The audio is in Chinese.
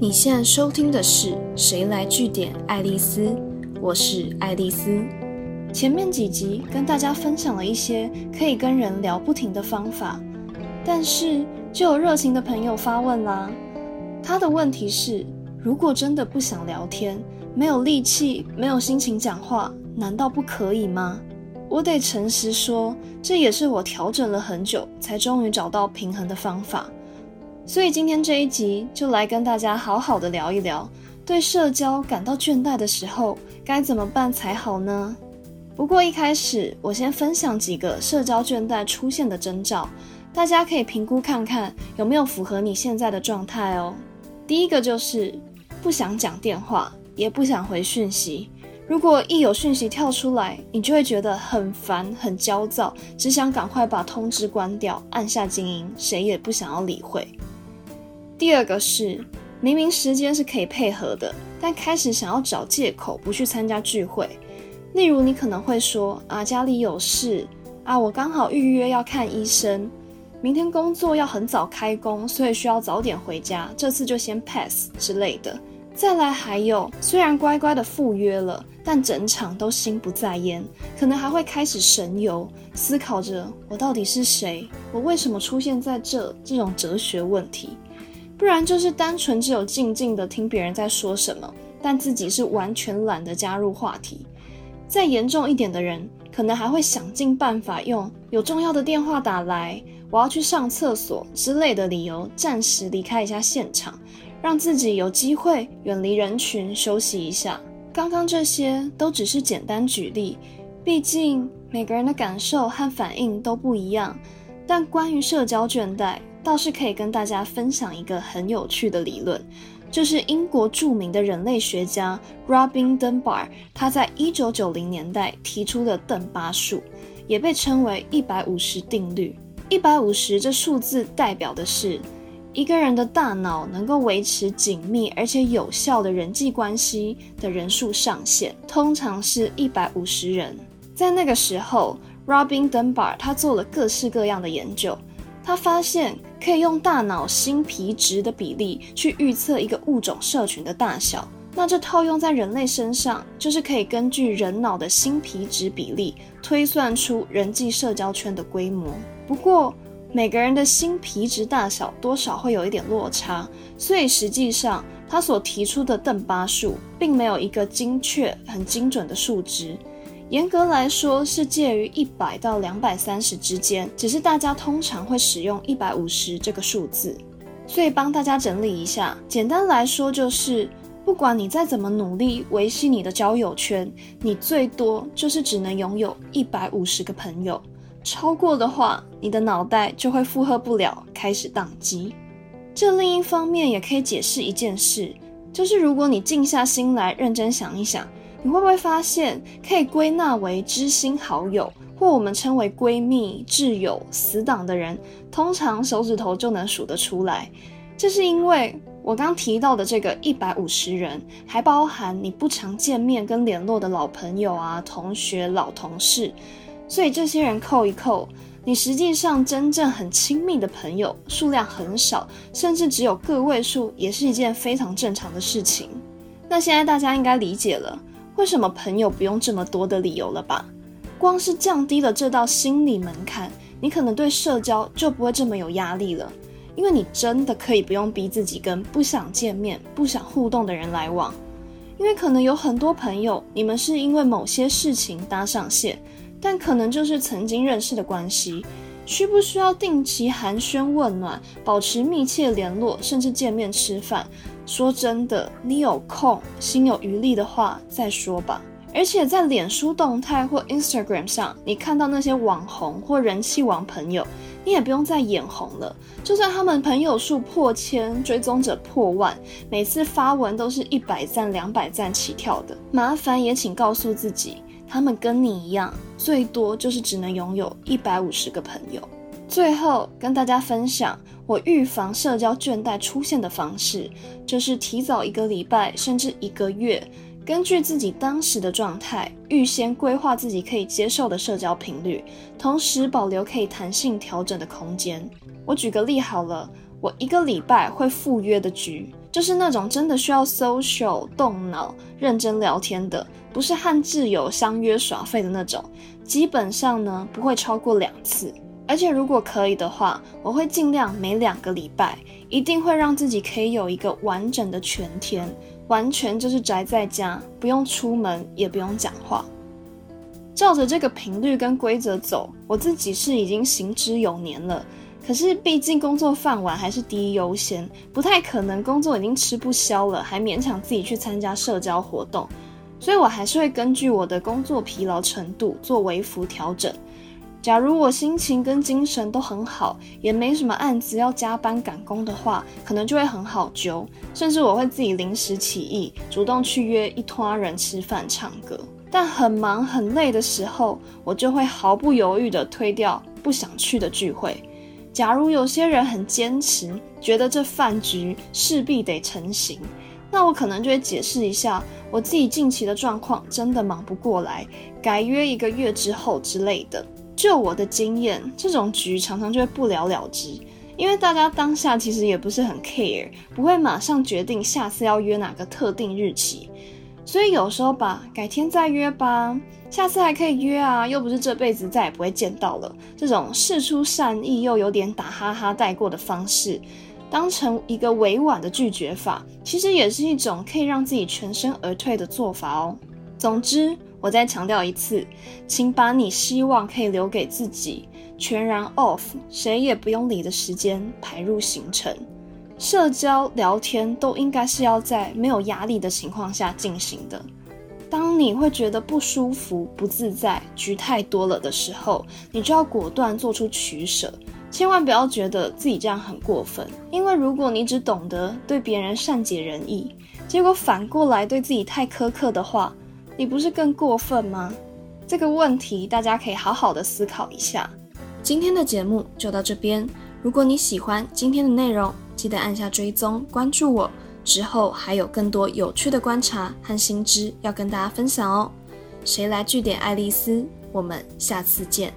你现在收听的是《谁来据点爱丽丝》，我是爱丽丝。前面几集跟大家分享了一些可以跟人聊不停的方法，但是就有热情的朋友发问啦。他的问题是：如果真的不想聊天，没有力气，没有心情讲话，难道不可以吗？我得诚实说，这也是我调整了很久，才终于找到平衡的方法。所以今天这一集就来跟大家好好的聊一聊，对社交感到倦怠的时候该怎么办才好呢？不过一开始我先分享几个社交倦怠出现的征兆，大家可以评估看看有没有符合你现在的状态哦。第一个就是不想讲电话，也不想回讯息。如果一有讯息跳出来，你就会觉得很烦、很焦躁，只想赶快把通知关掉，按下静音，谁也不想要理会。第二个是，明明时间是可以配合的，但开始想要找借口不去参加聚会。例如，你可能会说啊，家里有事啊，我刚好预约要看医生，明天工作要很早开工，所以需要早点回家，这次就先 pass 之类的。再来还有，虽然乖乖的赴约了，但整场都心不在焉，可能还会开始神游，思考着我到底是谁，我为什么出现在这这种哲学问题。不然就是单纯只有静静的听别人在说什么，但自己是完全懒得加入话题。再严重一点的人，可能还会想尽办法用有重要的电话打来，我要去上厕所之类的理由，暂时离开一下现场。让自己有机会远离人群休息一下。刚刚这些都只是简单举例，毕竟每个人的感受和反应都不一样。但关于社交倦怠，倒是可以跟大家分享一个很有趣的理论，就是英国著名的人类学家 Robin Dunbar 他在一九九零年代提出的邓巴数，也被称为一百五十定律。一百五十这数字代表的是。一个人的大脑能够维持紧密而且有效的人际关系的人数上限，通常是一百五十人。在那个时候，Robin Dunbar 他做了各式各样的研究，他发现可以用大脑新皮质的比例去预测一个物种社群的大小。那这套用在人类身上，就是可以根据人脑的新皮质比例推算出人际社交圈的规模。不过，每个人的新皮质大小多少会有一点落差，所以实际上他所提出的邓巴数并没有一个精确、很精准的数值。严格来说是介于一百到两百三十之间，只是大家通常会使用一百五十这个数字。所以帮大家整理一下，简单来说就是，不管你再怎么努力维系你的交友圈，你最多就是只能拥有一百五十个朋友。超过的话，你的脑袋就会负荷不了，开始宕机。这另一方面也可以解释一件事，就是如果你静下心来认真想一想，你会不会发现可以归纳为知心好友，或我们称为闺蜜、挚友、死党的人，通常手指头就能数得出来。这是因为我刚提到的这个一百五十人，还包含你不常见面跟联络的老朋友啊、同学、老同事。所以这些人扣一扣，你实际上真正很亲密的朋友数量很少，甚至只有个位数，也是一件非常正常的事情。那现在大家应该理解了，为什么朋友不用这么多的理由了吧？光是降低了这道心理门槛，你可能对社交就不会这么有压力了，因为你真的可以不用逼自己跟不想见面、不想互动的人来往，因为可能有很多朋友，你们是因为某些事情搭上线。但可能就是曾经认识的关系，需不需要定期寒暄问暖，保持密切联络，甚至见面吃饭？说真的，你有空、心有余力的话再说吧。而且在脸书动态或 Instagram 上，你看到那些网红或人气王朋友，你也不用再眼红了。就算他们朋友数破千，追踪者破万，每次发文都是一百赞、两百赞起跳的，麻烦也请告诉自己。他们跟你一样，最多就是只能拥有一百五十个朋友。最后跟大家分享我预防社交倦怠出现的方式，就是提早一个礼拜甚至一个月，根据自己当时的状态，预先规划自己可以接受的社交频率，同时保留可以弹性调整的空间。我举个例好了，我一个礼拜会赴约的局，就是那种真的需要 social 动脑、认真聊天的，不是和挚友相约耍废的那种。基本上呢，不会超过两次。而且如果可以的话，我会尽量每两个礼拜，一定会让自己可以有一个完整的全天，完全就是宅在家，不用出门，也不用讲话。照着这个频率跟规则走，我自己是已经行之有年了。可是毕竟工作饭碗还是第一优先，不太可能工作已经吃不消了，还勉强自己去参加社交活动。所以我还是会根据我的工作疲劳程度做微幅调整。假如我心情跟精神都很好，也没什么案子要加班赶工的话，可能就会很好揪，甚至我会自己临时起意，主动去约一拖人吃饭唱歌。但很忙很累的时候，我就会毫不犹豫地推掉不想去的聚会。假如有些人很坚持，觉得这饭局势必得成型，那我可能就会解释一下，我自己近期的状况真的忙不过来，改约一个月之后之类的。就我的经验，这种局常常就会不了了之，因为大家当下其实也不是很 care，不会马上决定下次要约哪个特定日期。所以有时候吧，改天再约吧，下次还可以约啊，又不是这辈子再也不会见到了。这种事出善意又有点打哈哈带过的方式，当成一个委婉的拒绝法，其实也是一种可以让自己全身而退的做法哦。总之，我再强调一次，请把你希望可以留给自己全然 off，谁也不用理的时间排入行程。社交聊天都应该是要在没有压力的情况下进行的。当你会觉得不舒服、不自在、局太多了的时候，你就要果断做出取舍，千万不要觉得自己这样很过分。因为如果你只懂得对别人善解人意，结果反过来对自己太苛刻的话，你不是更过分吗？这个问题大家可以好好的思考一下。今天的节目就到这边，如果你喜欢今天的内容。记得按下追踪关注我，之后还有更多有趣的观察和新知要跟大家分享哦。谁来据点爱丽丝？我们下次见。